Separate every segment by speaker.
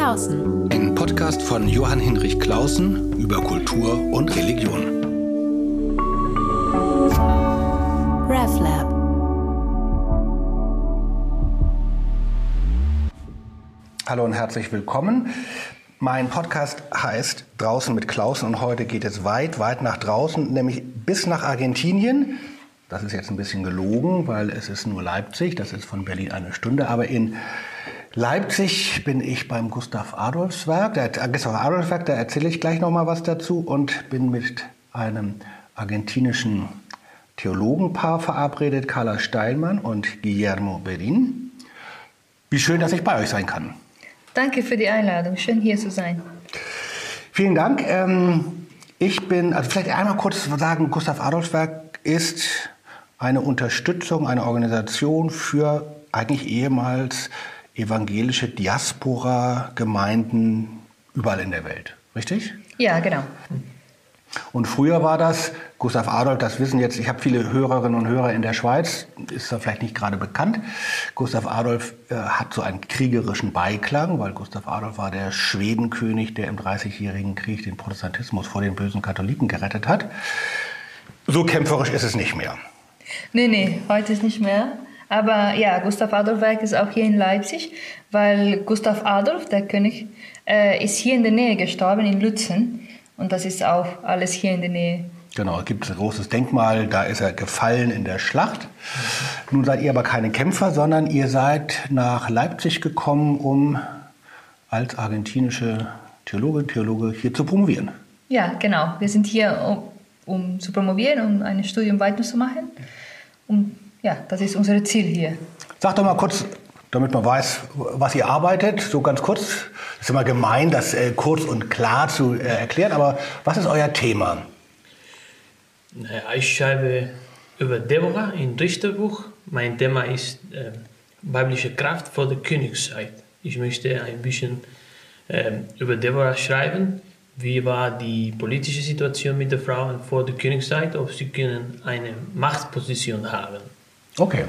Speaker 1: Klausen.
Speaker 2: Ein Podcast von Johann Hinrich Klausen über Kultur und Religion.
Speaker 1: RevLab.
Speaker 2: Hallo und herzlich willkommen. Mein Podcast heißt Draußen mit Klausen und heute geht es weit, weit nach draußen, nämlich bis nach Argentinien. Das ist jetzt ein bisschen gelogen, weil es ist nur Leipzig, das ist von Berlin eine Stunde, aber in Leipzig bin ich beim Gustav Adolfs Werk, der Gustav Adolfs Werk, da erzähle ich gleich noch mal was dazu und bin mit einem argentinischen Theologenpaar verabredet, Carla Steilmann und Guillermo Berin. Wie schön, dass ich bei euch sein kann.
Speaker 3: Danke für die Einladung. Schön hier zu sein.
Speaker 2: Vielen Dank. Ähm, ich bin, also vielleicht einmal kurz sagen, Gustav Adolfs Werk ist eine Unterstützung, eine Organisation für eigentlich ehemals evangelische Diaspora-Gemeinden überall in der Welt. Richtig?
Speaker 3: Ja, genau.
Speaker 2: Und früher war das, Gustav Adolf, das wissen jetzt, ich habe viele Hörerinnen und Hörer in der Schweiz, ist da vielleicht nicht gerade bekannt. Gustav Adolf äh, hat so einen kriegerischen Beiklang, weil Gustav Adolf war der Schwedenkönig, der im Dreißigjährigen Krieg den Protestantismus vor den bösen Katholiken gerettet hat. So kämpferisch ist es nicht mehr.
Speaker 3: Nee, nee, heute ist nicht mehr. Aber ja, Gustav Adolf Werk ist auch hier in Leipzig, weil Gustav Adolf, der König, äh, ist hier in der Nähe gestorben, in Lützen. Und das ist auch alles hier in der Nähe.
Speaker 2: Genau, es gibt ein großes Denkmal, da ist er gefallen in der Schlacht. Nun seid ihr aber keine Kämpfer, sondern ihr seid nach Leipzig gekommen, um als argentinische Theologin, Theologe hier zu promovieren.
Speaker 3: Ja, genau. Wir sind hier, um, um zu promovieren, um ein Studium weiterzumachen. Und ja, das ist unser Ziel hier.
Speaker 2: Sag doch mal kurz, damit man weiß, was ihr arbeitet, so ganz kurz. Es ist immer gemein, das äh, kurz und klar zu äh, erklären, aber was ist euer Thema?
Speaker 4: Naja, ich schreibe über Deborah im Richterbuch. Mein Thema ist äh, weibliche Kraft vor der Königszeit. Ich möchte ein bisschen äh, über Deborah schreiben. Wie war die politische Situation mit den Frauen vor der Königszeit? Ob sie können eine Machtposition haben.
Speaker 2: Okay.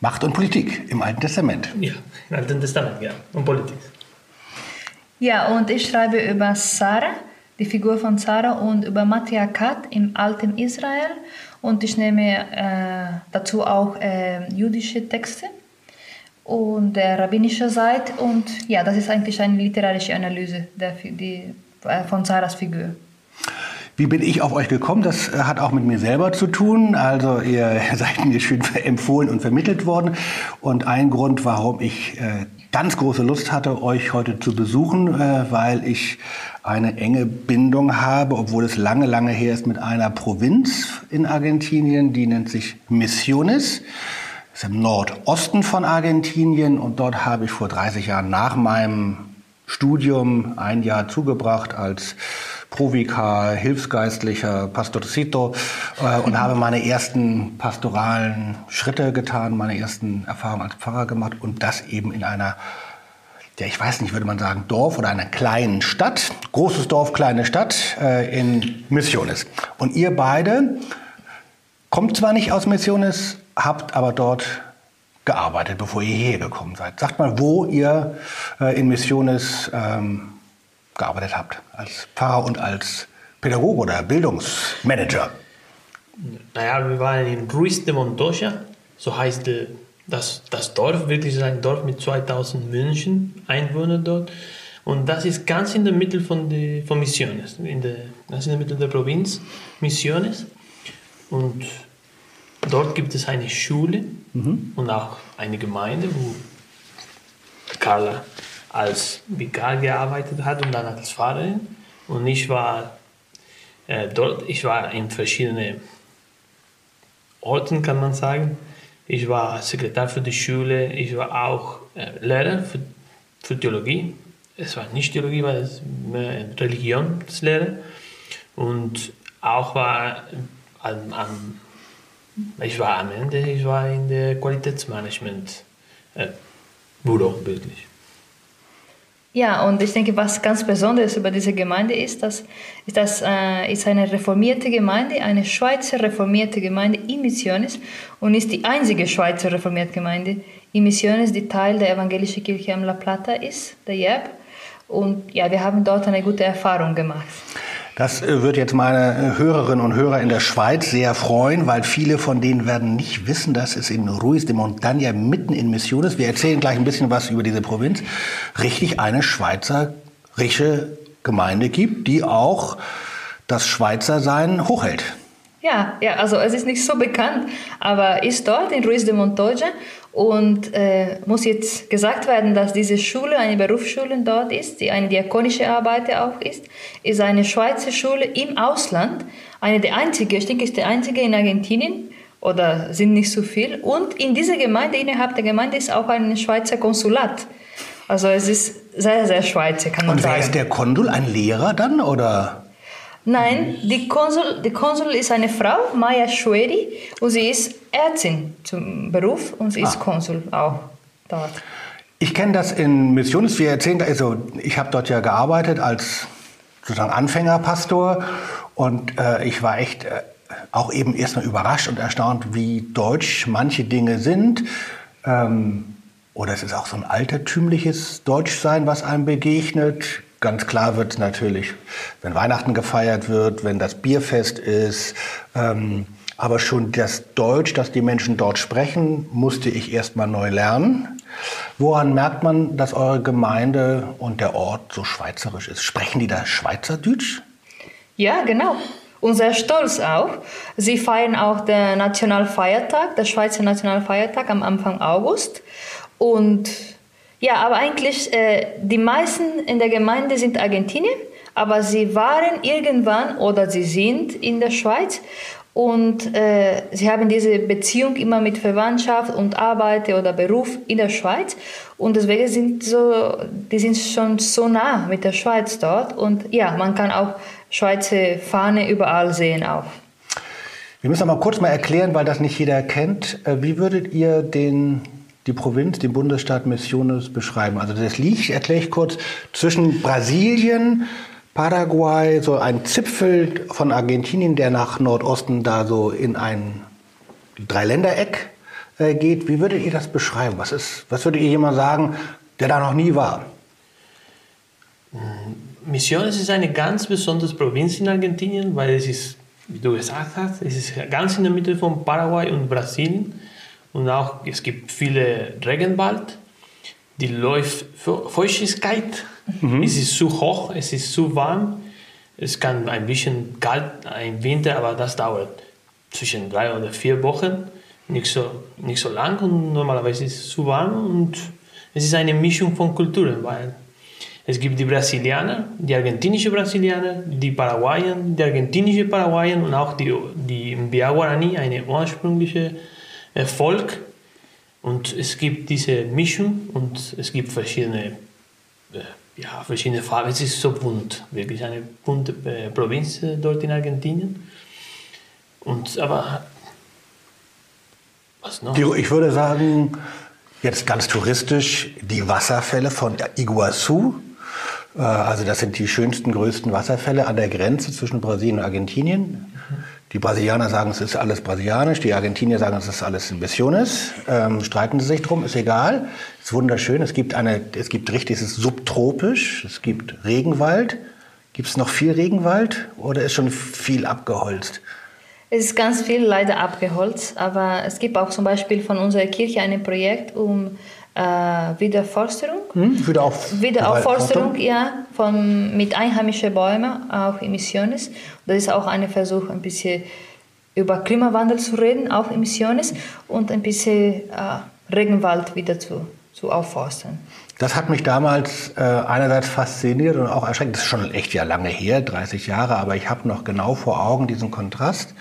Speaker 2: Macht und Politik im Alten Testament.
Speaker 4: Ja, im Alten Testament, ja. Und Politik.
Speaker 3: Ja, und ich schreibe über Sarah, die Figur von Sarah, und über Matriarchat im alten Israel. Und ich nehme äh, dazu auch äh, jüdische Texte und der rabbinische Seite. Und ja, das ist eigentlich eine literarische Analyse der, die, äh, von Sarahs Figur.
Speaker 2: Wie bin ich auf euch gekommen? Das äh, hat auch mit mir selber zu tun. Also ihr seid mir schön empfohlen und vermittelt worden. Und ein Grund, warum ich äh, ganz große Lust hatte, euch heute zu besuchen, äh, weil ich eine enge Bindung habe, obwohl es lange, lange her ist, mit einer Provinz in Argentinien, die nennt sich Misiones. Das ist im Nordosten von Argentinien und dort habe ich vor 30 Jahren nach meinem Studium ein Jahr zugebracht als Provikar, Hilfsgeistlicher, Pastorcito äh, und habe meine ersten pastoralen Schritte getan, meine ersten Erfahrungen als Pfarrer gemacht und das eben in einer, ja ich weiß nicht, würde man sagen, Dorf oder einer kleinen Stadt, großes Dorf, kleine Stadt äh, in Missiones. Und ihr beide kommt zwar nicht aus Missiones, habt aber dort gearbeitet, bevor ihr hierher gekommen seid. Sagt mal, wo ihr äh, in Missiones ähm, gearbeitet habt, als Pfarrer und als Pädagoge oder Bildungsmanager.
Speaker 4: Naja, wir waren in Ruiz de Montoya, so heißt das, das Dorf, wirklich ein Dorf mit 2000 Menschen, Einwohnern dort. Und das ist ganz in der Mitte von, die, von Misiones, in der, ganz in der Mitte der Provinz Misiones. Und dort gibt es eine Schule mhm. und auch eine Gemeinde, wo Carla als Vikar gearbeitet hat und dann als Pfarrerin. Und ich war äh, dort, ich war in verschiedenen Orten, kann man sagen. Ich war Sekretär für die Schule, ich war auch äh, Lehrer für, für Theologie. Es war nicht Theologie, weil es mehr Religionslehre. Und auch war am, am, ich war am Ende, ich war in der Qualitätsmanagement äh, wirklich.
Speaker 3: Ja, und ich denke, was ganz Besonderes über diese Gemeinde ist, dass, ist, das äh, ist eine reformierte Gemeinde, eine Schweizer reformierte Gemeinde in Missiones und ist die einzige Schweizer reformierte Gemeinde in Missiones, die Teil der evangelischen Kirche am La Plata ist, der JEB. Und ja, wir haben dort eine gute Erfahrung gemacht.
Speaker 2: Das äh, wird jetzt meine Hörerinnen und Hörer in der Schweiz sehr freuen, weil viele von denen werden nicht wissen, dass es in Ruiz de Montaña mitten in Misiones, wir erzählen gleich ein bisschen was über diese Provinz, richtig eine schweizerische Gemeinde gibt, die auch das Schweizersein hochhält.
Speaker 3: Ja, ja, also es ist nicht so bekannt, aber ist dort in Ruiz de Montoya und äh, muss jetzt gesagt werden, dass diese Schule eine Berufsschule dort ist, die eine diakonische Arbeit auch ist, ist eine Schweizer Schule im Ausland, eine der einzigen, ich denke, ist die einzige in Argentinien oder sind nicht so viel. Und in dieser Gemeinde, innerhalb der Gemeinde ist auch ein Schweizer Konsulat. Also es ist sehr, sehr Schweizer, kann man
Speaker 2: und
Speaker 3: sagen.
Speaker 2: Und wer ist der Konsul? Ein Lehrer dann oder?
Speaker 3: Nein, die Konsul, die Konsul ist eine Frau, Maya Schueri, und sie ist Ärztin zum Beruf und sie ist ah. Konsul auch dort.
Speaker 2: Ich kenne das in Missiones, wir erzählen, also ich habe dort ja gearbeitet als sozusagen Anfängerpastor und äh, ich war echt äh, auch eben erstmal überrascht und erstaunt, wie deutsch manche Dinge sind. Ähm, oder es ist auch so ein altertümliches Deutschsein, was einem begegnet. Ganz klar wird natürlich, wenn Weihnachten gefeiert wird, wenn das Bierfest ist. Ähm, aber schon das Deutsch, das die Menschen dort sprechen, musste ich erst mal neu lernen. Woran merkt man, dass eure Gemeinde und der Ort so schweizerisch ist? Sprechen die da Schweizerdeutsch?
Speaker 3: Ja, genau. Und sehr stolz auch. Sie feiern auch den Nationalfeiertag, der Schweizer Nationalfeiertag am Anfang August. Und ja, aber eigentlich, äh, die meisten in der Gemeinde sind Argentinier, aber sie waren irgendwann oder sie sind in der Schweiz und äh, sie haben diese Beziehung immer mit Verwandtschaft und Arbeit oder Beruf in der Schweiz und deswegen sind so, die sind schon so nah mit der Schweiz dort und ja, man kann auch Schweizer Fahne überall sehen auch.
Speaker 2: Wir müssen aber kurz mal erklären, weil das nicht jeder kennt. Äh, wie würdet ihr den die Provinz, den Bundesstaat Misiones beschreiben. Also das liegt, erkläre ich kurz, zwischen Brasilien, Paraguay, so ein Zipfel von Argentinien, der nach Nordosten da so in ein Dreiländereck äh, geht. Wie würdet ihr das beschreiben? Was, ist, was würdet ihr jemand sagen, der da noch nie war?
Speaker 4: Misiones ist eine ganz besondere Provinz in Argentinien, weil es ist, wie du gesagt hast, es ist ganz in der Mitte von Paraguay und Brasilien. Und auch es gibt viele Regenwald, die läuft Feuchtigkeit, mhm. es ist zu hoch, es ist zu warm, es kann ein bisschen kalt im Winter, aber das dauert zwischen drei oder vier Wochen, nicht so, nicht so lang und normalerweise ist es zu warm und es ist eine Mischung von Kulturen, weil es gibt die Brasilianer, die argentinische Brasilianer, die Paraguayer, die argentinische Paraguayer und auch die, die Mbia Guarani, eine ursprüngliche Volk. Und es gibt diese Mischung und es gibt verschiedene, äh, ja, verschiedene Farben. Es ist so bunt, wirklich eine bunte äh, Provinz äh, dort in Argentinien. Und aber
Speaker 2: was noch? Ich würde sagen, jetzt ganz touristisch, die Wasserfälle von Iguazu. Also das sind die schönsten, größten Wasserfälle an der Grenze zwischen Brasilien und Argentinien. Mhm. Die Brasilianer sagen, es ist alles brasilianisch, die Argentinier sagen, es ist alles Missiones. Ähm, streiten sie sich drum, ist egal. Ist wunderschön. Es gibt eine, es gibt richtig, es ist subtropisch. Es gibt Regenwald. Gibt es noch viel Regenwald oder ist schon viel abgeholzt?
Speaker 3: Es ist ganz viel leider abgeholzt, aber es gibt auch zum Beispiel von unserer Kirche ein Projekt, um äh, Wiederforsterung.
Speaker 2: Hm, Wiederauf
Speaker 3: Wiederaufforstung, ja, von, mit einheimischen Bäumen, auch in Missiones. Das ist auch ein Versuch, ein bisschen über Klimawandel zu reden, auch in Missiones, und ein bisschen äh, Regenwald wieder zu, zu aufforsten.
Speaker 2: Das hat mich damals äh, einerseits fasziniert und auch erschreckt. Das ist schon echt ja lange her, 30 Jahre, aber ich habe noch genau vor Augen diesen Kontrast.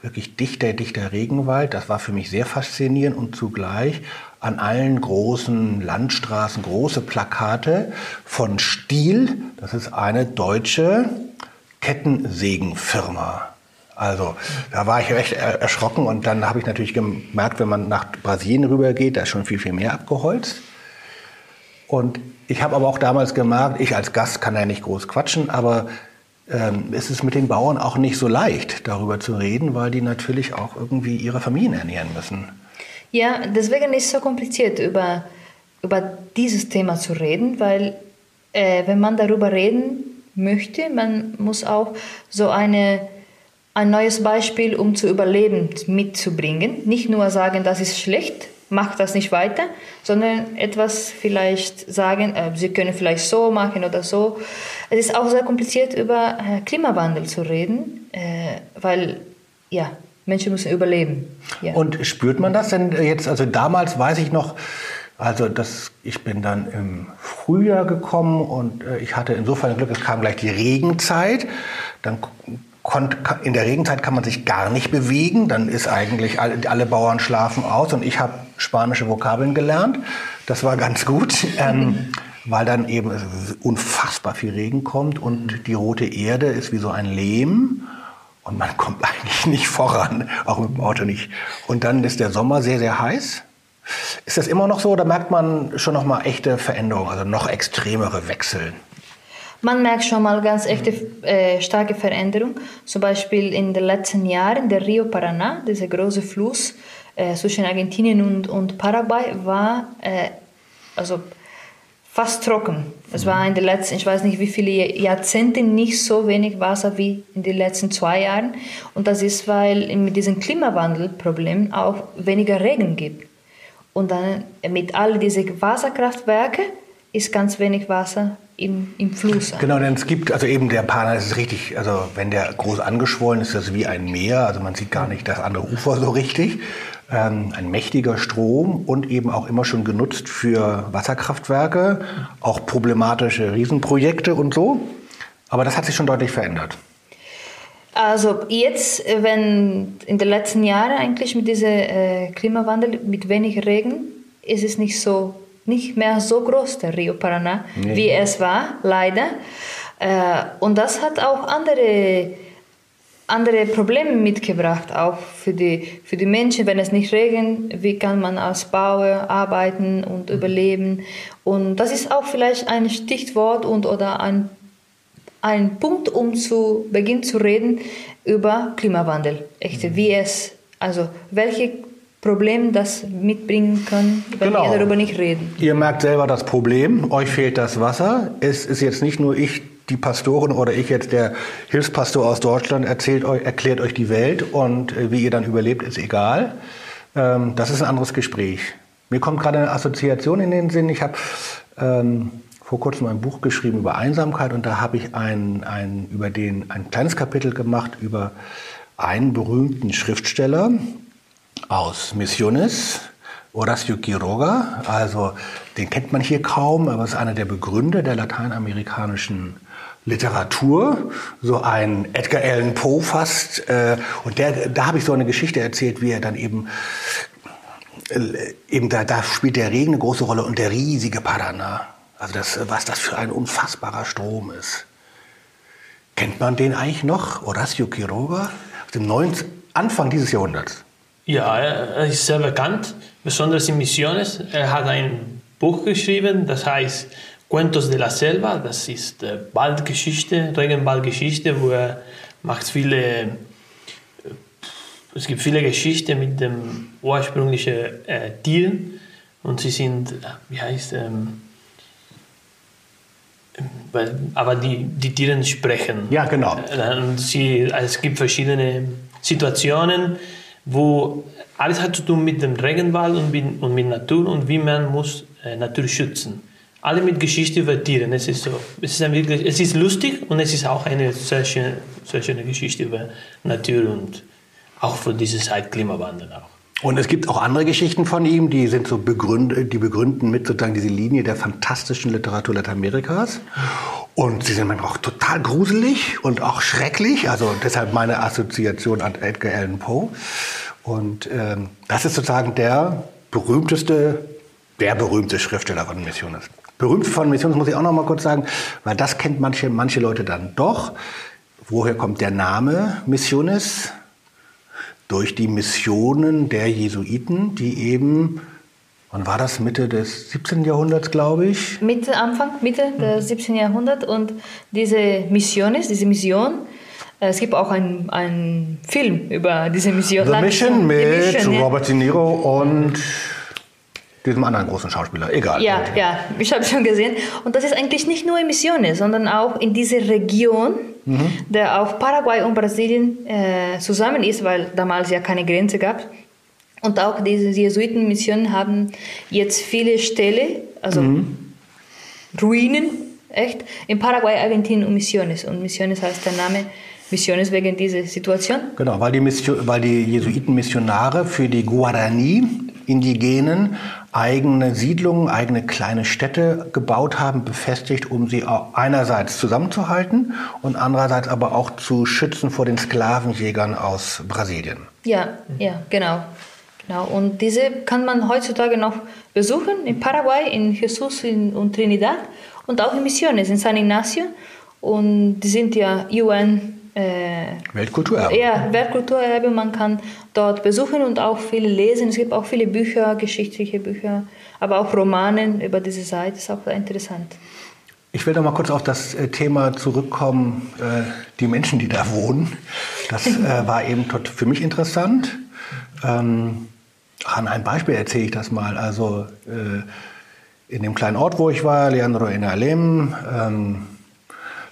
Speaker 2: Wirklich dichter, dichter Regenwald. Das war für mich sehr faszinierend und zugleich an allen großen Landstraßen große Plakate von Stiel. Das ist eine deutsche Kettensägenfirma. Also da war ich echt erschrocken und dann habe ich natürlich gemerkt, wenn man nach Brasilien rübergeht, da ist schon viel, viel mehr abgeholzt. Und ich habe aber auch damals gemerkt, ich als Gast kann ja nicht groß quatschen, aber ähm, es ist mit den Bauern auch nicht so leicht, darüber zu reden, weil die natürlich auch irgendwie ihre Familien ernähren müssen.
Speaker 3: Ja, deswegen ist es so kompliziert, über, über dieses Thema zu reden, weil äh, wenn man darüber reden möchte, man muss auch so eine, ein neues Beispiel, um zu überleben, mitzubringen. Nicht nur sagen, das ist schlecht, mach das nicht weiter, sondern etwas vielleicht sagen, äh, sie können vielleicht so machen oder so. Es ist auch sehr kompliziert, über äh, Klimawandel zu reden, äh, weil ja, Menschen müssen überleben. Ja.
Speaker 2: Und spürt man das denn jetzt? Also damals weiß ich noch, also das, ich bin dann im Frühjahr gekommen und äh, ich hatte insofern Glück, es kam gleich die Regenzeit. Dann konnt, in der Regenzeit kann man sich gar nicht bewegen. Dann ist eigentlich alle, alle Bauern schlafen aus und ich habe spanische Vokabeln gelernt. Das war ganz gut. Ähm, weil dann eben unfassbar viel Regen kommt und die rote Erde ist wie so ein Lehm und man kommt eigentlich nicht voran, auch mit dem Auto nicht. Und dann ist der Sommer sehr, sehr heiß. Ist das immer noch so oder merkt man schon noch mal echte Veränderungen, also noch extremere Wechsel?
Speaker 3: Man merkt schon mal ganz echte äh, starke Veränderung. Zum Beispiel in den letzten Jahren der Rio Paraná, dieser große Fluss äh, zwischen Argentinien und, und Paraguay, war äh, also fast trocken. Es war in den letzten, ich weiß nicht wie viele Jahrzehnte nicht so wenig Wasser wie in den letzten zwei Jahren. Und das ist, weil mit diesem Klimawandelproblem auch weniger Regen gibt. Und dann mit all diesen Wasserkraftwerken ist ganz wenig Wasser im, im Fluss.
Speaker 2: Genau, denn es gibt, also eben der Pana ist richtig, also wenn der groß angeschwollen ist, ist das wie ein Meer, also man sieht gar nicht das andere Ufer so richtig. Ähm, ein mächtiger Strom und eben auch immer schon genutzt für Wasserkraftwerke, auch problematische Riesenprojekte und so. Aber das hat sich schon deutlich verändert.
Speaker 3: Also jetzt, wenn in den letzten Jahren eigentlich mit diesem äh, Klimawandel, mit wenig Regen, ist es nicht so, nicht mehr so groß, der Rio Paraná, nee. wie es war, leider. Äh, und das hat auch andere, andere Probleme mitgebracht, auch für die, für die Menschen, wenn es nicht regnet, wie kann man als Bauer arbeiten und mhm. überleben. Und das ist auch vielleicht ein Stichwort und, oder ein ein Punkt, um zu beginnen zu reden über Klimawandel. Echte, wie es, also welche Probleme das mitbringen kann, wenn genau. wir darüber nicht reden.
Speaker 2: Ihr merkt selber das Problem, euch fehlt das Wasser. Es ist jetzt nicht nur ich, die Pastorin oder ich jetzt, der Hilfspastor aus Deutschland, erzählt euch, erklärt euch die Welt und äh, wie ihr dann überlebt, ist egal. Ähm, das ist ein anderes Gespräch. Mir kommt gerade eine Assoziation in den Sinn. Ich habe ähm, vor kurzem ein Buch geschrieben über Einsamkeit und da habe ich ein, ein, über den, ein kleines Kapitel gemacht über einen berühmten Schriftsteller aus Misiones, Horacio Quiroga. Also den kennt man hier kaum, aber ist einer der Begründer der lateinamerikanischen Literatur, so ein Edgar Allan Poe fast. Äh, und der, da habe ich so eine Geschichte erzählt, wie er dann eben äh, eben da, da spielt der Regen eine große Rolle und der riesige Paraná. Also das, was das für ein unfassbarer Strom ist. Kennt man den eigentlich noch? Horacio Quiroga? Aus dem 19, Anfang dieses Jahrhunderts.
Speaker 4: Ja, er ist sehr bekannt, besonders in Misiones. Er hat ein Buch geschrieben, das heißt Cuentos de la Selva. Das ist äh, Waldgeschichte, Regenwaldgeschichte, wo er macht viele äh, es gibt viele Geschichten mit dem ursprünglichen äh, Tieren und sie sind, wie heißt ähm, weil, aber die, die Tiere sprechen.
Speaker 2: Ja, genau.
Speaker 4: Äh, und sie, also es gibt verschiedene Situationen, wo alles hat zu tun mit dem Regenwald und mit, und mit Natur und wie man muss äh, Natur schützen. Alle mit Geschichte über Tiere. Es ist so, es ist, wirklich, es ist lustig und es ist auch eine sehr schöne, sehr schöne Geschichte über Natur und auch für diese Zeit Klimawandel auch.
Speaker 2: Und es gibt auch andere Geschichten von ihm, die sind so begründet, die begründen mit sozusagen diese Linie der fantastischen Literatur Lateinamerikas. Und sie sind manchmal auch total gruselig und auch schrecklich. Also deshalb meine Assoziation an Edgar Allan Poe. Und ähm, das ist sozusagen der berühmteste, der berühmte Schriftsteller von Missiones. Berühmt von Missiones muss ich auch noch mal kurz sagen, weil das kennt manche, manche Leute dann doch. Woher kommt der Name Missiones? durch die Missionen der Jesuiten, die eben Wann war das? Mitte des 17. Jahrhunderts, glaube ich.
Speaker 3: Mitte, Anfang, Mitte des 17. Jahrhunderts. Und diese Missiones, diese Mission, äh, es gibt auch einen Film über diese Mission.
Speaker 2: The Mission mit
Speaker 3: Mission, ja.
Speaker 2: Robert De Niro und diesem anderen großen Schauspieler. Egal.
Speaker 3: Ja, ja, ich habe schon gesehen. Und das ist eigentlich nicht nur in Misiones, sondern auch in dieser Region, der auch Paraguay und Brasilien äh, zusammen ist, weil damals ja keine Grenze gab. Und auch diese Jesuitenmissionen haben jetzt viele Ställe, also Ruinen, echt, in Paraguay, Argentinien und Misiones. Und Misiones heißt der Name Misiones wegen dieser Situation.
Speaker 2: Genau, weil die, Mission, weil die Jesuitenmissionare für die Guarani, Indigenen, eigene Siedlungen, eigene kleine Städte gebaut haben, befestigt, um sie einerseits zusammenzuhalten und andererseits aber auch zu schützen vor den Sklavenjägern aus Brasilien.
Speaker 3: Ja, ja, genau. genau. Und diese kann man heutzutage noch besuchen in Paraguay, in Jesus und Trinidad und auch in Misiones, in San Ignacio. Und die sind ja UN. Äh,
Speaker 2: Weltkulturerbe.
Speaker 3: ja, Weltkulturerbe. Man kann dort besuchen und auch viele lesen. Es gibt auch viele Bücher, geschichtliche Bücher, aber auch Romanen über diese Seite. ist auch sehr interessant.
Speaker 2: Ich will noch mal kurz auf das äh, Thema zurückkommen, äh, die Menschen, die da wohnen. Das war eben für mich interessant. Ähm, an einem Beispiel erzähle ich das mal. Also in dem kleinen Ort, wo ich war, Leandro in Alem, ähm,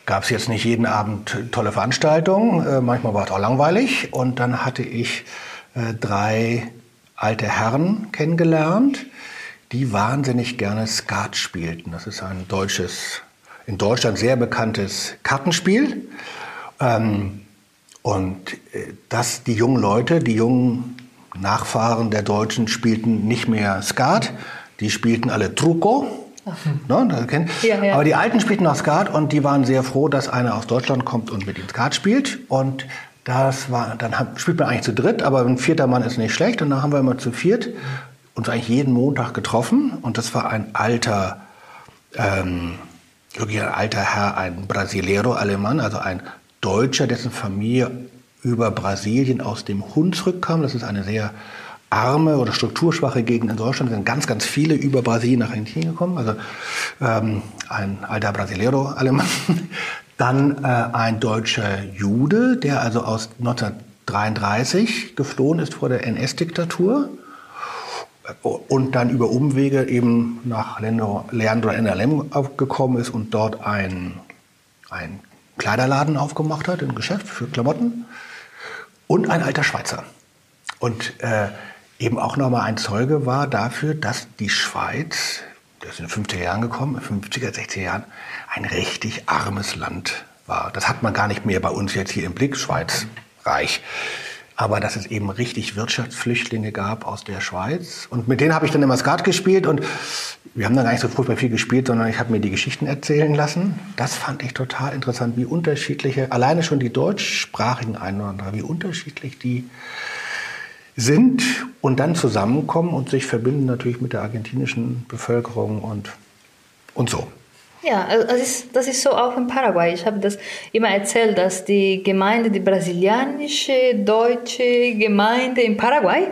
Speaker 2: gab es jetzt nicht jeden Abend tolle Veranstaltungen. Äh, manchmal war es auch langweilig. Und dann hatte ich äh, drei alte Herren kennengelernt, die wahnsinnig gerne Skat spielten. Das ist ein deutsches, in Deutschland sehr bekanntes Kartenspiel. Ähm, und äh, dass die jungen Leute, die jungen Nachfahren der Deutschen spielten nicht mehr Skat, die spielten alle Truco. Ne, kennt-
Speaker 3: Ja, ja.
Speaker 2: Aber die Alten spielten noch Skat und die waren sehr froh, dass einer aus Deutschland kommt und mit ihnen Skat spielt. Und das war, dann haben- spielt man eigentlich zu dritt, aber ein vierter Mann ist nicht schlecht. Und dann haben wir immer zu viert uns eigentlich jeden Montag getroffen. Und das war ein alter, ähm, wirklich ein alter Herr, ein Brasilero Alemann, also ein Deutscher, dessen Familie über Brasilien aus dem Hunsrück kam. Das ist eine sehr arme oder strukturschwache Gegend in Deutschland. Sind ganz, ganz viele über Brasilien nach Argentinien gekommen. Also ähm, ein alter Brasilero Alemann. Dann äh, ein deutscher Jude, der also aus 1933 geflohen ist vor der NS-Diktatur und dann über Umwege eben nach Leandro NLM gekommen ist und dort ein, ein Kleiderladen aufgemacht hat, ein Geschäft für Klamotten und ein alter Schweizer. Und äh, eben auch nochmal ein Zeuge war dafür, dass die Schweiz, das ist in den 50er Jahren gekommen, in den 50er, 60er Jahren, ein richtig armes Land war. Das hat man gar nicht mehr bei uns jetzt hier im Blick, Schweiz, reich. Aber dass es eben richtig Wirtschaftsflüchtlinge gab aus der Schweiz. Und mit denen habe ich dann immer Skat gespielt. Und wir haben dann gar nicht so furchtbar viel gespielt, sondern ich habe mir die Geschichten erzählen lassen. Das fand ich total interessant, wie unterschiedliche, alleine schon die deutschsprachigen Einwanderer, wie unterschiedlich die sind und dann zusammenkommen und sich verbinden natürlich mit der argentinischen Bevölkerung und, und so.
Speaker 3: Ja, also das ist, das ist so auch in Paraguay. Ich habe das immer erzählt, dass die Gemeinde, die brasilianische, deutsche Gemeinde in Paraguay,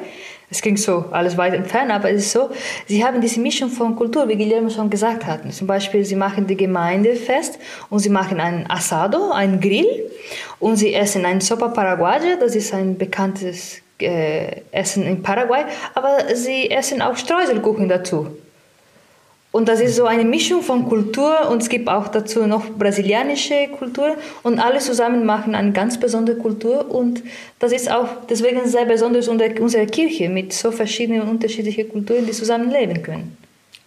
Speaker 3: es klingt so alles weit entfernt, aber es ist so, sie haben diese Mischung von Kultur, wie Guillermo schon gesagt hat. Zum Beispiel, sie machen die Gemeinde fest und sie machen ein Asado, ein Grill und sie essen ein Sopa Paraguaya, das ist ein bekanntes äh, Essen in Paraguay, aber sie essen auch Streuselkuchen dazu. Und das ist so eine Mischung von Kultur und es gibt auch dazu noch brasilianische Kultur und alle zusammen machen eine ganz besondere Kultur und das ist auch deswegen sehr besonders unsere Kirche mit so verschiedenen und unterschiedlichen Kulturen, die zusammen leben können.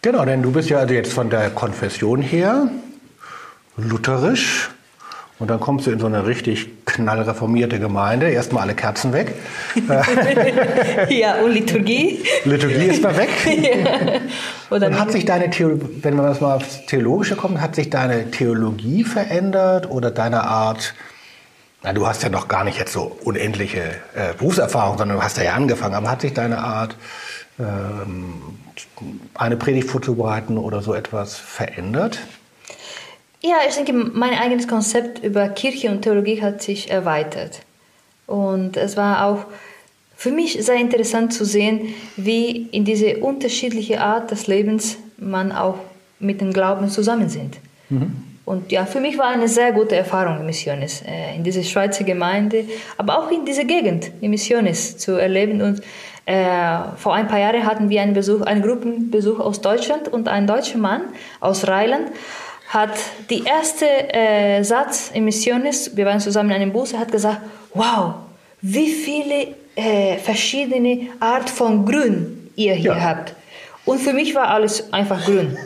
Speaker 2: Genau, denn du bist ja also jetzt von der Konfession her lutherisch und dann kommst du in so eine richtig knallreformierte Gemeinde. Erstmal alle Kerzen weg.
Speaker 3: ja, und Liturgie.
Speaker 2: Liturgie ist mal weg.
Speaker 3: Oder
Speaker 2: Und hat sich deine Theologie, wenn wir das mal aufs Theologische kommen, hat sich deine Theologie verändert oder deine Art, na, du hast ja noch gar nicht jetzt so unendliche äh, Berufserfahrung, sondern du hast ja, ja angefangen, aber hat sich deine Art, ähm, eine Predigt vorzubereiten oder so etwas verändert?
Speaker 3: Ja, ich denke, mein eigenes Konzept über Kirche und Theologie hat sich erweitert. Und es war auch für mich sehr interessant zu sehen, wie in diese unterschiedliche Art des Lebens man auch mit dem Glauben zusammen sind. Mhm. Und ja, für mich war eine sehr gute Erfahrung, Missiones, äh, in dieser Schweizer Gemeinde, aber auch in dieser Gegend, in Missiones zu erleben. Und äh, vor ein paar Jahren hatten wir einen Besuch, einen Gruppenbesuch aus Deutschland und ein deutscher Mann aus Rheinland hat die erste äh, Satz in Missiones, wir waren zusammen in einem Bus, er hat gesagt, wow, wie viele äh, verschiedene Art von Grün ihr hier ja. habt. Und für mich war alles einfach grün.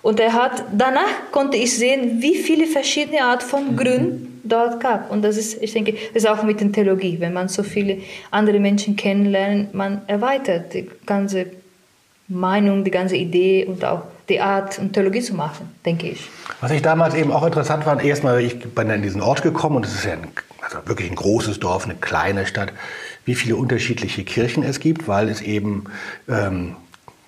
Speaker 3: Und er hat, danach konnte ich sehen, wie viele verschiedene Arten von Grün dort gab. Und das ist, ich denke, das ist auch mit der Theologie. Wenn man so viele andere Menschen kennenlernt, man erweitert die ganze Meinung, die ganze Idee und auch die Art und Theologie zu machen, denke ich.
Speaker 2: Was ich damals eben auch interessant fand, erstmal, ich bin in diesen Ort gekommen und es ist ja ein, also wirklich ein großes Dorf, eine kleine Stadt, wie viele unterschiedliche Kirchen es gibt, weil es eben ähm,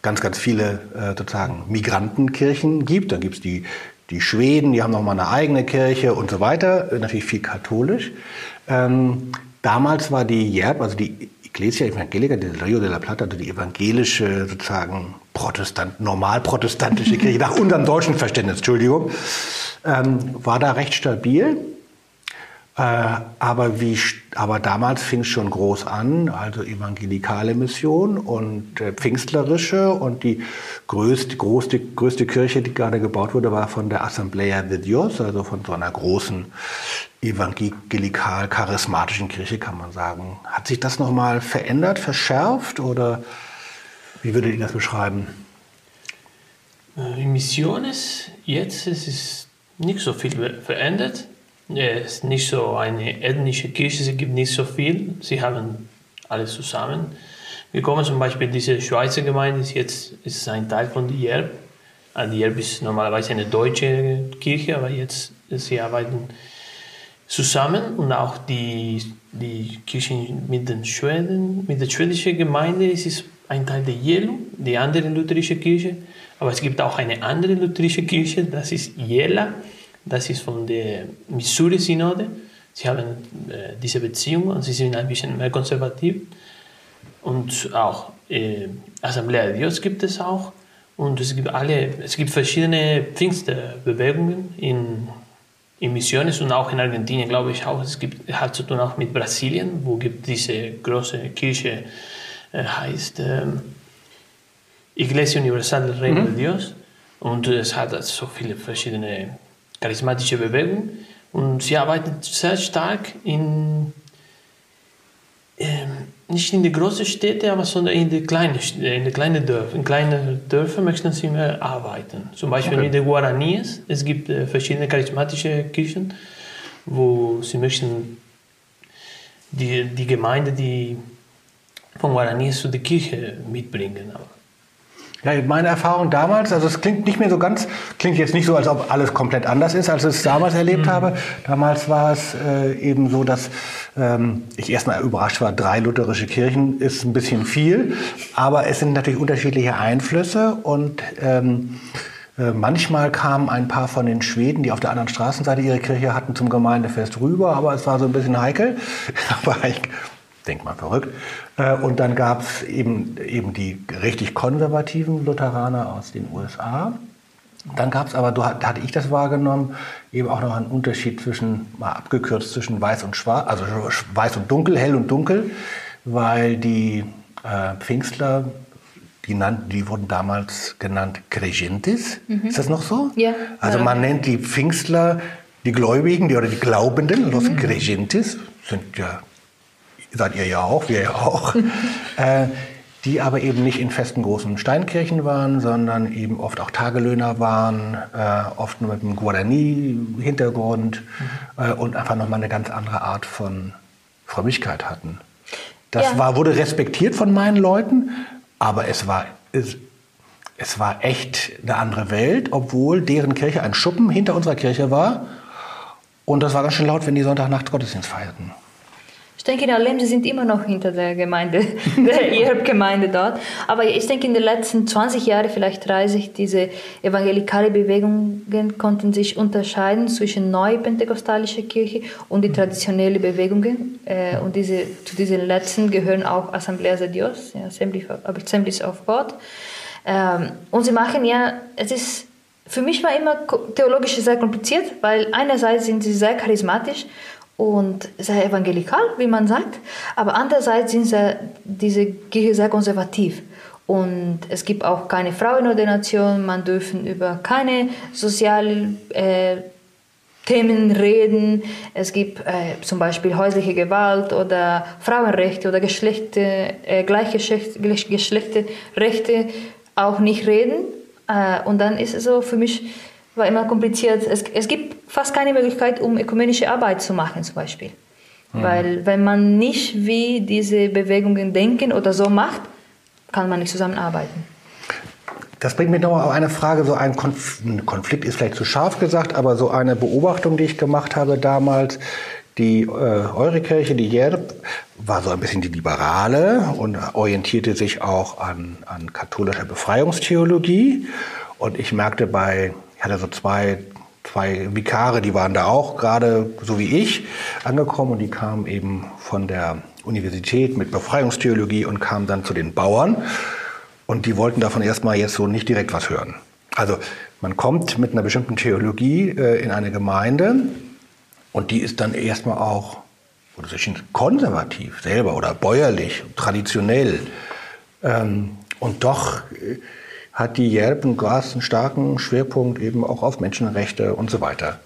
Speaker 2: ganz, ganz viele äh, sozusagen Migrantenkirchen gibt. Da gibt es die, die Schweden, die haben nochmal eine eigene Kirche und so weiter, äh, natürlich viel katholisch. Ähm, damals war die JERB, also die Iglesia Evangelica del Rio de la Plata, also die evangelische sozusagen Protestant, normal protestantische Kirche, nach unserem deutschen Verständnis, Entschuldigung, ähm, war da recht stabil. Äh, aber, wie, aber damals fing es schon groß an, also evangelikale Mission und äh, pfingstlerische. Und die größte, größte, größte Kirche, die gerade gebaut wurde, war von der Asamblea de Dios, also von so einer großen evangelikal-charismatischen Kirche, kann man sagen. Hat sich das nochmal verändert, verschärft oder wie würdet ihr das beschreiben?
Speaker 4: Äh, in Missiones jetzt ist es nicht so viel verändert es ist nicht so eine ethnische Kirche, es gibt nicht so viel. Sie haben alles zusammen. Wir kommen zum Beispiel, diese Schweizer Gemeinde ist jetzt ist ein Teil von der JERB. Die JERB ist normalerweise eine deutsche Kirche, aber jetzt sie arbeiten zusammen und auch die, die Kirche mit den Schweden, mit der schwedischen Gemeinde ist es ein Teil der JELU, die andere lutherische Kirche. Aber es gibt auch eine andere lutherische Kirche, das ist Jela. Das ist von der Missouri-Synode. Sie haben äh, diese Beziehung und sie sind ein bisschen mehr konservativ. Und auch äh, Assemblea de Dios gibt es auch. Und es gibt, alle, es gibt verschiedene Pfingstbewegungen in, in Misiones und auch in Argentinien, glaube ich auch. Es gibt, hat zu tun auch mit Brasilien, wo gibt diese große Kirche, äh, heißt ähm, Iglesia Universal del Reino mhm. de Dios. Und es hat so viele verschiedene charismatische Bewegung und sie arbeitet sehr stark in, ähm, nicht in die großen Städte, aber sondern in die kleinen, in die kleinen Dörfer. In kleinen Dörfern möchten sie mehr arbeiten. Zum Beispiel okay. mit den Guaraníes. Es gibt äh, verschiedene charismatische Kirchen, wo sie möchten die, die Gemeinde, die von Guaraníes zu der Kirche mitbringen. Aber
Speaker 2: ja, meine Erfahrung damals, also es klingt nicht mehr so ganz, klingt jetzt nicht so, als ob alles komplett anders ist, als ich es damals erlebt mhm. habe. Damals war es äh, eben so, dass ähm, ich erstmal überrascht war, drei lutherische Kirchen ist ein bisschen viel, aber es sind natürlich unterschiedliche Einflüsse und ähm, äh, Manchmal kamen ein paar von den Schweden, die auf der anderen Straßenseite ihre Kirche hatten, zum Gemeindefest rüber, aber es war so ein bisschen heikel. aber ich denk mal verrückt. Äh, und dann gab es eben, eben die richtig konservativen Lutheraner aus den USA. Dann gab es aber, da hatte ich das wahrgenommen, eben auch noch einen Unterschied zwischen, mal abgekürzt, zwischen weiß und schwarz, also weiß und dunkel, hell und dunkel, weil die äh, Pfingstler, die, nannt, die wurden damals genannt Cregentes. Mhm. Ist das noch so?
Speaker 3: Ja.
Speaker 2: Also man nennt die Pfingstler die Gläubigen die, oder die Glaubenden, los mhm. Cregentes, sind ja seid ihr ja auch, wir ja auch, äh, die aber eben nicht in festen großen Steinkirchen waren, sondern eben oft auch Tagelöhner waren, äh, oft nur mit einem Guarani-Hintergrund mhm. äh, und einfach nochmal eine ganz andere Art von Frömmigkeit hatten. Das ja. war, wurde respektiert von meinen Leuten, aber es war, es, es war echt eine andere Welt, obwohl deren Kirche ein Schuppen hinter unserer Kirche war. Und das war ganz schön laut, wenn die Sonntagnacht Gottesdienst feierten.
Speaker 3: Ich denke, in Alem, sie sind immer noch hinter der Gemeinde, der IRB-Gemeinde dort. Aber ich denke, in den letzten 20 Jahren, vielleicht 30, diese evangelikale Bewegungen konnten sich unterscheiden zwischen neupentecostalischer Kirche und die traditionellen Bewegungen. Äh, und diese, zu diesen letzten gehören auch Assembleas de Dios, ja, Assemblies of God. Ähm, und sie machen ja, es ist, für mich war immer theologisch sehr kompliziert, weil einerseits sind sie sehr charismatisch und sehr evangelikal, wie man sagt, aber andererseits sind sie, diese Kirche sehr konservativ. Und es gibt auch keine Frauenordination, man dürfen über keine sozialen äh, Themen reden. Es gibt äh, zum Beispiel häusliche Gewalt oder Frauenrechte oder Geschlechter, äh, Gleichgeschlechterrechte auch nicht reden. Äh, und dann ist es so für mich war immer kompliziert. Es, es gibt fast keine Möglichkeit, um ökumenische Arbeit zu machen, zum Beispiel. Mhm. Weil wenn man nicht wie diese Bewegungen denken oder so macht, kann man nicht zusammenarbeiten.
Speaker 2: Das bringt mich noch auf eine Frage, so ein Konflikt ist vielleicht zu scharf gesagt, aber so eine Beobachtung, die ich gemacht habe damals, die äh, eure Kirche, die Jerb, war so ein bisschen die liberale und orientierte sich auch an, an katholischer Befreiungstheologie. Und ich merkte bei hatte so zwei, zwei Vikare, die waren da auch gerade so wie ich angekommen und die kamen eben von der Universität mit Befreiungstheologie und kamen dann zu den Bauern und die wollten davon erstmal jetzt so nicht direkt was hören. Also man kommt mit einer bestimmten Theologie äh, in eine Gemeinde und die ist dann erstmal auch oder konservativ selber oder bäuerlich, traditionell. Ähm, und doch äh, hat die JERB einen starken Schwerpunkt eben auch auf Menschenrechte und so weiter.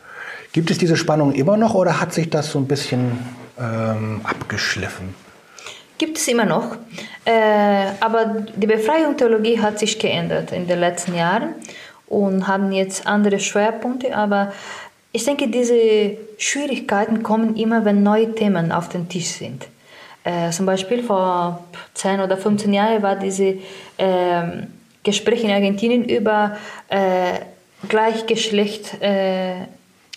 Speaker 2: Gibt es diese Spannung immer noch oder hat sich das so ein bisschen ähm, abgeschliffen?
Speaker 3: Gibt es immer noch. Äh, aber die Befreiungstheologie hat sich geändert in den letzten Jahren und haben jetzt andere Schwerpunkte. Aber ich denke, diese Schwierigkeiten kommen immer, wenn neue Themen auf dem Tisch sind. Äh, zum Beispiel vor 10 oder 15 Jahren war diese äh, Gespräch in Argentinien über äh, Gleichgeschlecht. Äh,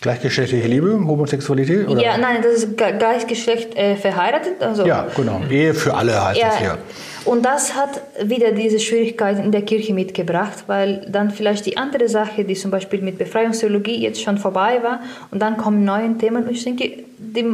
Speaker 2: Gleichgeschlechtliche Liebe, Homosexualität?
Speaker 3: Oder? Ja, nein, das ist Gleichgeschlecht äh, verheiratet. Also,
Speaker 2: ja, genau. Ehe für alle heißt
Speaker 3: ja,
Speaker 2: das ja.
Speaker 3: Und das hat wieder diese Schwierigkeiten in der Kirche mitgebracht, weil dann vielleicht die andere Sache, die zum Beispiel mit Befreiungstheologie jetzt schon vorbei war, und dann kommen neue Themen. Und ich denke, die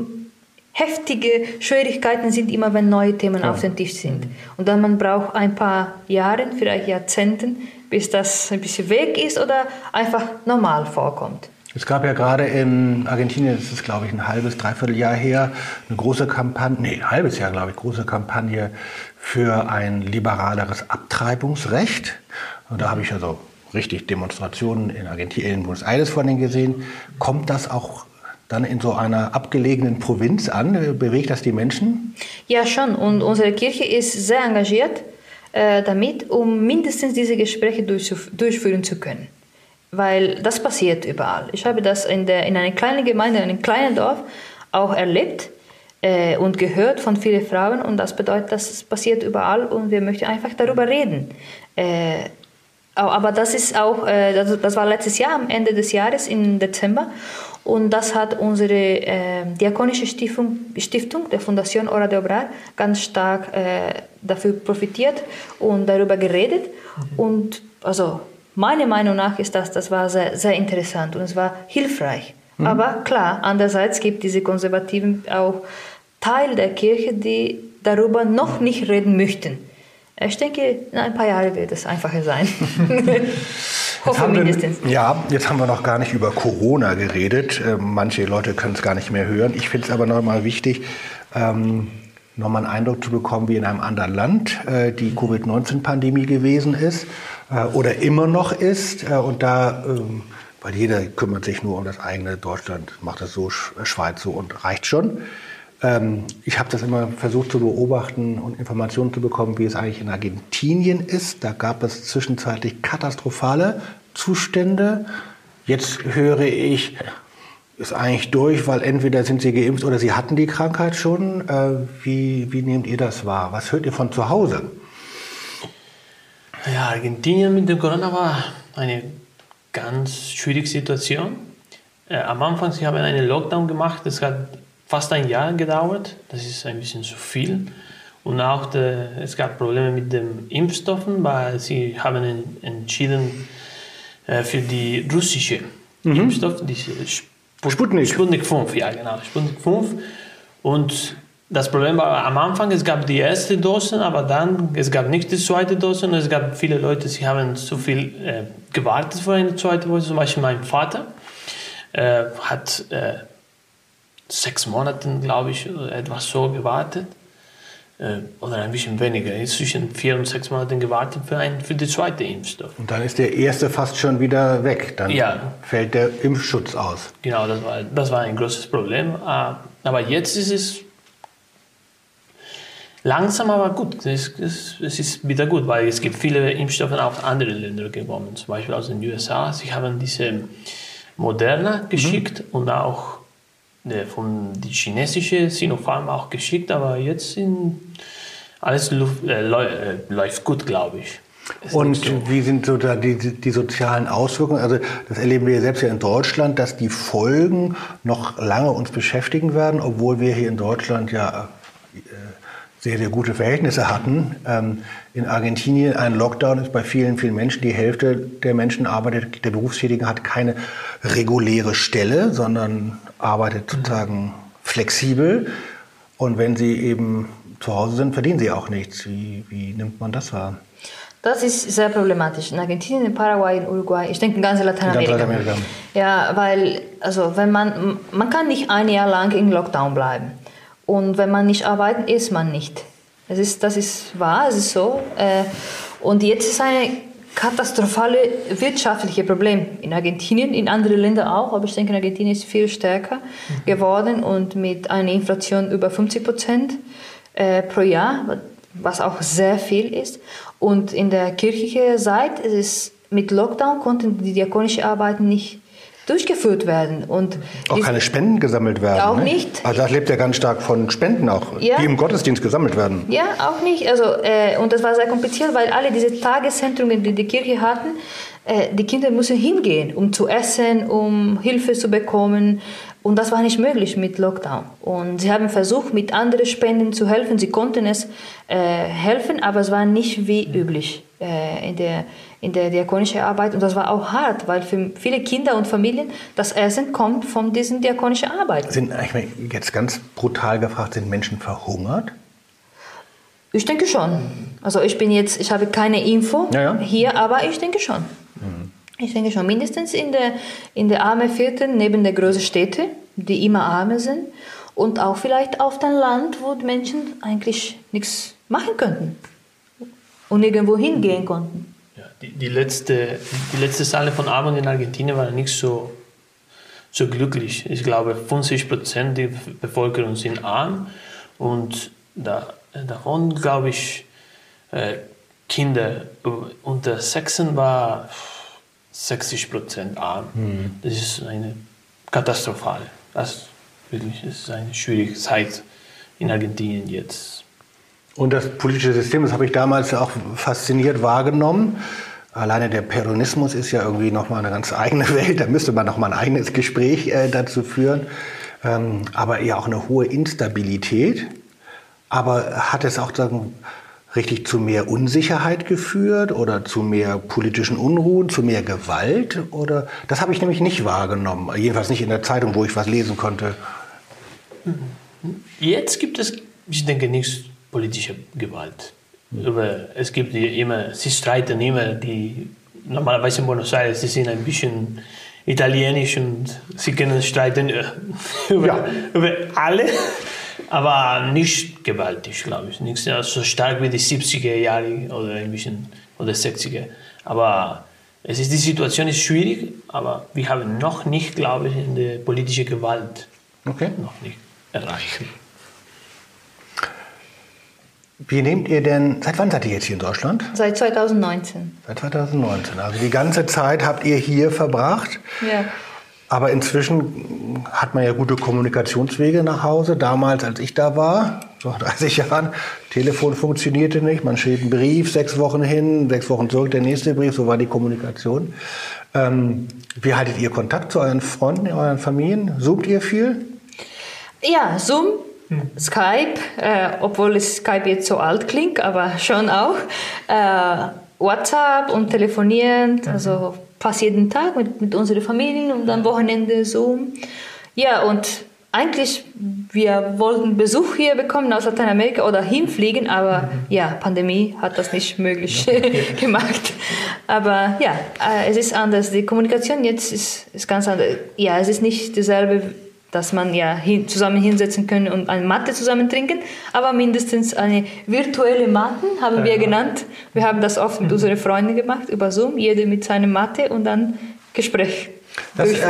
Speaker 3: heftige Schwierigkeiten sind immer, wenn neue Themen ja. auf dem Tisch sind. Und dann man braucht ein paar Jahre, vielleicht Jahrzehnten, bis das ein bisschen weg ist oder einfach normal vorkommt.
Speaker 2: Es gab ja gerade in Argentinien, das ist glaube ich ein halbes, dreiviertel Jahr her, eine große Kampagne, nee, ein halbes Jahr glaube ich, große Kampagne für ein liberaleres Abtreibungsrecht. Und da habe ich also richtig Demonstrationen in Argentinien, in Buenos Aires vor allem gesehen. Kommt das auch dann in so einer abgelegenen Provinz an? Bewegt das die Menschen?
Speaker 3: Ja, schon. Und unsere Kirche ist sehr engagiert äh, damit, um mindestens diese Gespräche durchführen zu können. Weil das passiert überall. Ich habe das in, der, in einer kleinen Gemeinde, in einem kleinen Dorf auch erlebt äh, und gehört von vielen Frauen. Und das bedeutet, das passiert überall und wir möchten einfach darüber reden. Äh, aber das ist auch, äh, das war letztes Jahr, am Ende des Jahres, im Dezember. Und das hat unsere äh, diakonische Stiftung, Stiftung, der Fundation Ora de Obrar, ganz stark äh, dafür profitiert und darüber geredet. Mhm. Und also meiner Meinung nach ist das, das war sehr, sehr interessant und es war hilfreich. Mhm. Aber klar, andererseits gibt diese Konservativen auch Teil der Kirche, die darüber noch nicht reden möchten. Ich denke, in ein paar Jahren wird es einfacher sein.
Speaker 2: Hoffe mindestens. Wir, ja, jetzt haben wir noch gar nicht über Corona geredet. Äh, manche Leute können es gar nicht mehr hören. Ich finde es aber noch mal wichtig, ähm, nochmal einen Eindruck zu bekommen, wie in einem anderen Land äh, die Covid-19-Pandemie gewesen ist äh, oder immer noch ist. Und da, ähm, weil jeder kümmert sich nur um das eigene Deutschland, macht das so, Schweiz so und reicht schon. Ähm, ich habe das immer versucht zu beobachten und Informationen zu bekommen, wie es eigentlich in Argentinien ist. Da gab es zwischenzeitlich katastrophale Zustände. Jetzt höre ich, ist eigentlich durch, weil entweder sind sie geimpft oder sie hatten die Krankheit schon. Äh, wie, wie nehmt ihr das wahr? Was hört ihr von zu Hause?
Speaker 4: Ja, Argentinien mit dem Corona war eine ganz schwierige Situation. Äh, am Anfang, sie haben einen Lockdown gemacht. Das hat fast ein Jahr gedauert. Das ist ein bisschen zu viel. Und auch der, es gab Probleme mit den Impfstoffen, weil sie haben en- entschieden äh, für die russische Impfstoff, diese Sput
Speaker 2: Sputnik.
Speaker 4: Sputnik 5, ja genau, Sputnik 5. Und das Problem war am Anfang, es gab die erste Dose, aber dann, es gab nicht die zweite Dose und es gab viele Leute, sie haben zu viel äh, gewartet für eine zweite Dose. Zum Beispiel mein Vater äh, hat äh, sechs Monate, glaube ich, etwas so gewartet. Äh, oder ein bisschen weniger, ist zwischen vier und sechs Monaten gewartet für, ein, für die zweite Impfstoff.
Speaker 2: Und dann ist der erste fast schon wieder weg. Dann
Speaker 4: Ja.
Speaker 2: fällt der Impfschutz aus.
Speaker 4: Genau, das war, das war ein großes Problem. Äh, Aber jetzt ist es langsam, aber gut. Es, es, es ist wieder gut, weil es gibt viele Impfstoffe aus anderen Ländern gekommen, zum Beispiel aus den USA. Sie haben diese Moderna geschickt und auch von die chinesische Sinopharm auch geschickt, aber jetzt sind alles äh, äh, läuft gut, glaube ich. Es
Speaker 2: Und
Speaker 4: so-
Speaker 2: wie sind so da die, die sozialen Auswirkungen? Also das erleben wir selbst ja in Deutschland, dass die Folgen noch lange uns beschäftigen werden, obwohl wir hier in Deutschland ja äh, sehr, sehr gute Verhältnisse hatten. Ähm, in Argentinien ein Lockdown ist bei vielen, vielen Menschen, die Hälfte der Menschen arbeitet, der Berufstätigen hat keine reguläre Stelle, sondern arbeitet sozusagen flexibel. Und wenn sie eben zu Hause sind, verdienen sie auch nichts. Wie, wie nimmt man das wahr?
Speaker 3: Das ist sehr problematisch. In Argentinien, in Paraguay, in Uruguay, ich denke in ganz Lateinamerika.
Speaker 2: In ganz Lateinamerika.
Speaker 3: Ja, weil also wenn man man kann nicht ein Jahr lang im Lockdown bleiben und wenn man nicht arbeiten, ist man nicht. Es ist das ist wahr, es ist so. Äh, Und jetzt ist ein katastrophale wirtschaftliche Problem in Argentinien, in anderen Ländern auch, aber ich denke, in Argentinien ist viel stärker geworden und mit einer Inflation über 50 Prozent äh, pro Jahr, was auch sehr viel ist. Und in der kirchlichen Seite ist es mit Lockdown konnten die diakonischen Arbeiten nicht durchgeführt werden und
Speaker 2: Auch keine Spenden gesammelt werden.
Speaker 3: Auch
Speaker 2: ne?
Speaker 3: nicht.
Speaker 2: Also das lebt ja ganz stark von Spenden auch,
Speaker 3: Ja.
Speaker 2: die im Gottesdienst gesammelt werden.
Speaker 3: Ja, auch nicht. Also, äh, und das war sehr kompliziert, weil alle diese Tageszentrungen, die die Kirche hatten, äh, die Kinder mussten hingehen, um zu essen, um Hilfe zu bekommen. Und das war nicht möglich mit Lockdown. Und sie haben versucht, mit anderen Spenden zu helfen. Sie konnten es äh, helfen, aber es war nicht wie üblich äh, in der in der diakonischen Arbeit und das war auch hart, weil für viele Kinder und Familien das Essen kommt von diesen diakonischen Arbeit.
Speaker 2: Sind, ich meine, jetzt ganz brutal gefragt, sind Menschen verhungert?
Speaker 3: Ich denke schon. Also ich bin jetzt, ich habe keine Info
Speaker 2: Ja, ja.
Speaker 3: hier, aber ich denke schon. Ich denke schon, mindestens in der, in der armen Viertel neben der großen Städte, die immer armer sind und auch vielleicht auf dem Land, wo die Menschen eigentlich nichts machen könnten und nirgendwo hingehen konnten.
Speaker 4: Ja, die, die, letzte, die letzte Zahl von Armut in Argentinien war nicht so, so glücklich. Ich glaube, 50 Prozent der Bevölkerung sind arm und da, davon, glaube ich, äh, Kinder unter Sechsen war 60 Prozent arm. Das ist eine katastrophale. Das wirklich ist eine schwierige Zeit in Argentinien jetzt.
Speaker 2: Und das politische System, das habe ich damals auch fasziniert wahrgenommen. Alleine der Peronismus ist ja irgendwie nochmal eine ganz eigene Welt. Da müsste man nochmal ein eigenes Gespräch äh, dazu führen. Ähm, aber ja auch eine hohe Instabilität. Aber hat es auch sagen, richtig zu mehr Unsicherheit geführt oder zu mehr politischen Unruhen, zu mehr Gewalt? Oder das habe ich nämlich nicht wahrgenommen. Jedenfalls nicht in der Zeitung, wo ich was lesen konnte.
Speaker 4: Jetzt gibt es, ich denke, nicht politische Gewalt. Aber es gibt immer, sie streiten immer, die normalerweise in Buenos Aires, die sind ein bisschen italienisch und sie können streiten über,
Speaker 2: Ja.
Speaker 4: über alle, aber nicht gewaltig, glaube ich. Nicht so stark wie die 70er Jahre oder ein bisschen oder 60er. Aber es ist, die Situation ist schwierig, aber wir haben noch nicht, glaube ich, in der politische Gewalt
Speaker 2: Okay.
Speaker 4: noch nicht erreicht.
Speaker 2: Wie nehmt ihr denn, seit wann seid ihr jetzt hier in Deutschland?
Speaker 3: Seit 2019.
Speaker 2: Seit 2019. Also die ganze Zeit habt ihr hier verbracht.
Speaker 3: Ja.
Speaker 2: Aber inzwischen hat man ja gute Kommunikationswege nach Hause. Damals, als ich da war, so 30 Jahren, Telefon funktionierte nicht. Man schrieb einen Brief, sechs Wochen hin, sechs Wochen zurück, der nächste Brief, so war die Kommunikation. Ähm, wie haltet ihr Kontakt zu euren Freunden, euren Familien? Sucht ihr viel?
Speaker 3: Ja, Zoom, Skype, äh, obwohl Skype jetzt so alt klingt, aber schon auch. Äh, WhatsApp und telefonieren, also fast jeden Tag mit, mit unseren Familien und am Wochenende Zoom. Ja, und eigentlich, wir wollten Besuch hier bekommen aus Lateinamerika oder hinfliegen, aber ja, Pandemie hat das nicht möglich gemacht. Aber ja, äh, es ist anders. Die Kommunikation jetzt ist, ist ganz anders. Ja, es ist nicht dieselbe, dass man ja hin, zusammen hinsetzen können und eine Matte zusammen trinken, aber mindestens eine virtuelle Matten haben wir genannt. Wir haben das oft mit unseren Freunden gemacht, über Zoom, jeder mit seiner Matte und dann Gespräch.
Speaker 2: Das äh,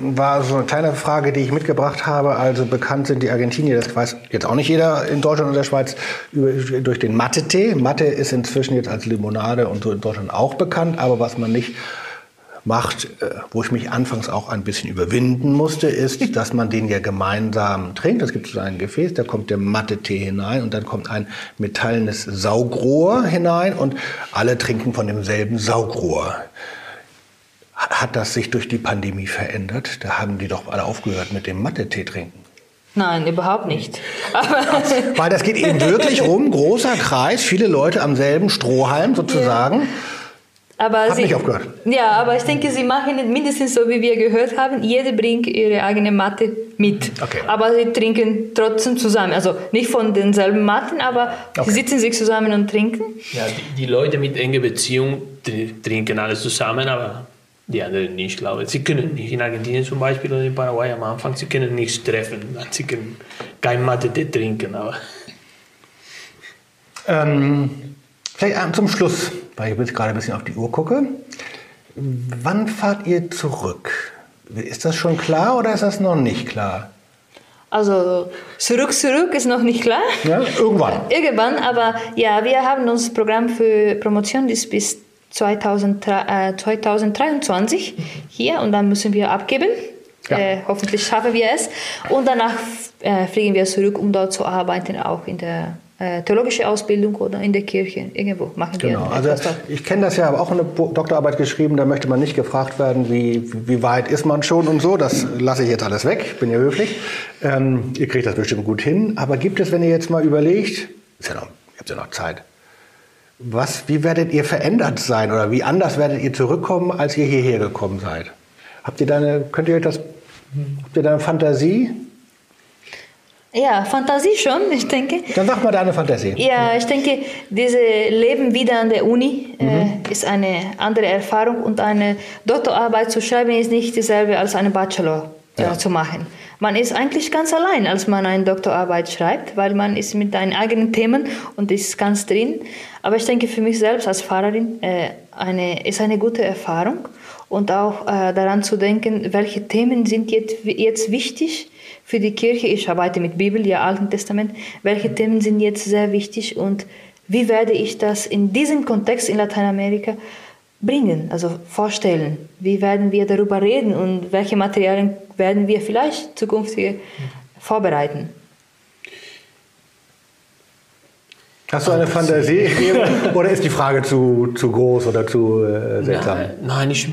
Speaker 2: war so eine kleine Frage, die ich mitgebracht habe. Also bekannt sind die Argentinier, das weiß jetzt auch nicht jeder in Deutschland und der Schweiz, über, durch den Matte-Tee. Matte ist inzwischen jetzt als Limonade und so in Deutschland auch bekannt, aber was man nicht macht, äh, wo ich mich anfangs auch ein bisschen überwinden musste, ist, dass man den ja gemeinsam trinkt. Es gibt so ein Gefäß, da kommt der Matte-Tee hinein und dann kommt ein metallenes Saugrohr hinein und alle trinken von demselben Saugrohr. Hat das sich durch die Pandemie verändert? Da haben die doch alle aufgehört mit dem Matte-Tee trinken.
Speaker 3: Nein, überhaupt nicht. Aber
Speaker 2: Weil das geht eben wirklich rum, großer Kreis, viele Leute am selben Strohhalm sozusagen.
Speaker 3: Aber
Speaker 2: Hat
Speaker 3: sie,
Speaker 2: nicht aufgehört.
Speaker 3: Ja, aber ich denke, sie machen es mindestens so, wie wir gehört haben. Jede bringt ihre eigene Matte mit.
Speaker 2: Okay.
Speaker 3: Aber sie trinken trotzdem zusammen. Also nicht von denselben Matten, aber
Speaker 2: Okay.
Speaker 3: sie sitzen sich zusammen und trinken.
Speaker 4: Ja, die, die Leute mit enger Beziehung die trinken alles zusammen, aber die anderen nicht, glaube ich. Sie können nicht in Argentinien zum Beispiel oder in Paraguay am Anfang, sie können nichts treffen. Sie können kein Mate-Tee trinken, aber
Speaker 2: Ähm, vielleicht ähm, zum Schluss, weil ich jetzt gerade ein bisschen auf die Uhr gucke. Wann fahrt ihr zurück? Ist das schon klar oder ist das noch nicht klar?
Speaker 3: Also zurück, zurück ist noch nicht klar.
Speaker 2: Ja, irgendwann.
Speaker 3: Irgendwann, aber ja, wir haben unser Programm für Promotion ist bis 2003, äh, 2023 hier und dann müssen wir abgeben.
Speaker 2: Ja.
Speaker 3: Äh, hoffentlich schaffen wir es. Und danach äh, fliegen wir zurück, um dort zu arbeiten, auch in der äh, theologischen Ausbildung oder in der Kirche. Irgendwo machen
Speaker 2: Genau.
Speaker 3: wir
Speaker 2: Also
Speaker 3: etwas dort.
Speaker 2: ich kenne das ja, habe auch eine Doktorarbeit geschrieben, da möchte man nicht gefragt werden, wie, wie weit ist man schon und so. Das lasse ich jetzt alles weg, ich bin ja höflich. Ähm, ihr kriegt das bestimmt gut hin. Aber gibt es, wenn ihr jetzt mal überlegt, ist ja noch, ihr habt ja noch Zeit, was, wie werdet ihr verändert sein oder wie anders werdet ihr zurückkommen, als ihr hierher gekommen seid? Habt ihr deine, könnt ihr euch das, habt ihr deine Fantasie?
Speaker 3: Ja, Fantasie schon, ich denke.
Speaker 2: Dann sag mal deine Fantasie.
Speaker 3: Ja, ich denke, dieses Leben wieder an der Uni äh, ist eine andere Erfahrung und eine Doktorarbeit zu schreiben ist nicht dieselbe als eine Bachelor äh, zu machen. Man ist eigentlich ganz allein, als man eine Doktorarbeit schreibt, weil man ist mit seinen eigenen Themen und ist ganz drin. Aber ich denke, für mich selbst als Pfarrerin äh, eine, ist eine gute Erfahrung und auch äh, daran zu denken, welche Themen sind jetzt, jetzt wichtig für die Kirche. Ich arbeite mit Bibel, ja Alten Testament. Welche Themen sind jetzt sehr wichtig und wie werde ich das in diesem Kontext in Lateinamerika bringen, also vorstellen? Wie werden wir darüber reden und welche Materialien werden wir vielleicht zukünftig vorbereiten?
Speaker 2: Hast du eine Fantasie oder ist die Frage zu, zu groß oder zu äh, seltsam?
Speaker 4: Nein, nein ich,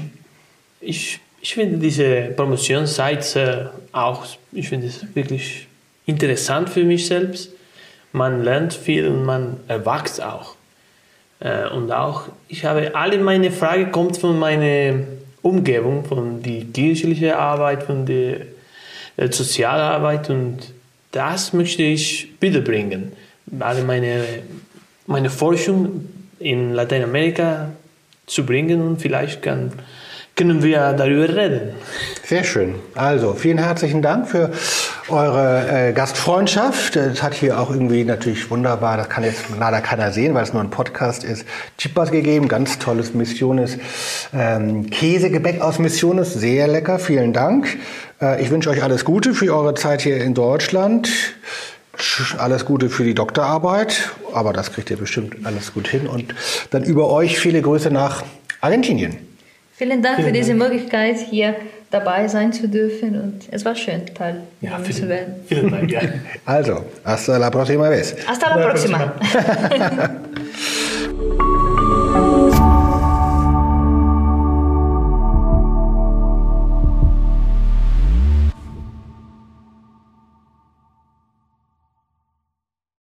Speaker 4: ich, ich finde diese Promotionsseite auch, ich finde es wirklich interessant für mich selbst. Man lernt viel und man erwachst auch. Äh, Und auch, ich habe alle meine Frage kommt von meiner Umgebung, von der kirchlichen Arbeit, von der äh, Sozialarbeit und das möchte ich wiederbringen. Alle meine, meine Forschung in Lateinamerika zu bringen und vielleicht kann, können wir darüber reden.
Speaker 2: Sehr schön. Also, vielen herzlichen Dank für eure äh, Gastfreundschaft. Das hat hier auch irgendwie natürlich wunderbar, das kann jetzt leider keiner sehen, weil es nur ein Podcast ist, Chipas gegeben. Ganz tolles Missiones. Ähm, Käsegebäck aus Missiones, sehr lecker. Vielen Dank. Äh, ich wünsche euch alles Gute für eure Zeit hier in Deutschland. Sch- Alles Gute für die Doktorarbeit, aber das kriegt ihr bestimmt alles gut hin. Und dann über euch viele Grüße nach Argentinien.
Speaker 3: Vielen Dank für diese Möglichkeit, hier dabei sein zu dürfen und es war schön, Teil
Speaker 4: Ja,
Speaker 3: zu
Speaker 4: vielen,
Speaker 3: werden.
Speaker 4: vielen Dank. Ja.
Speaker 2: Also, hasta la próxima vez.
Speaker 3: Hasta la próxima.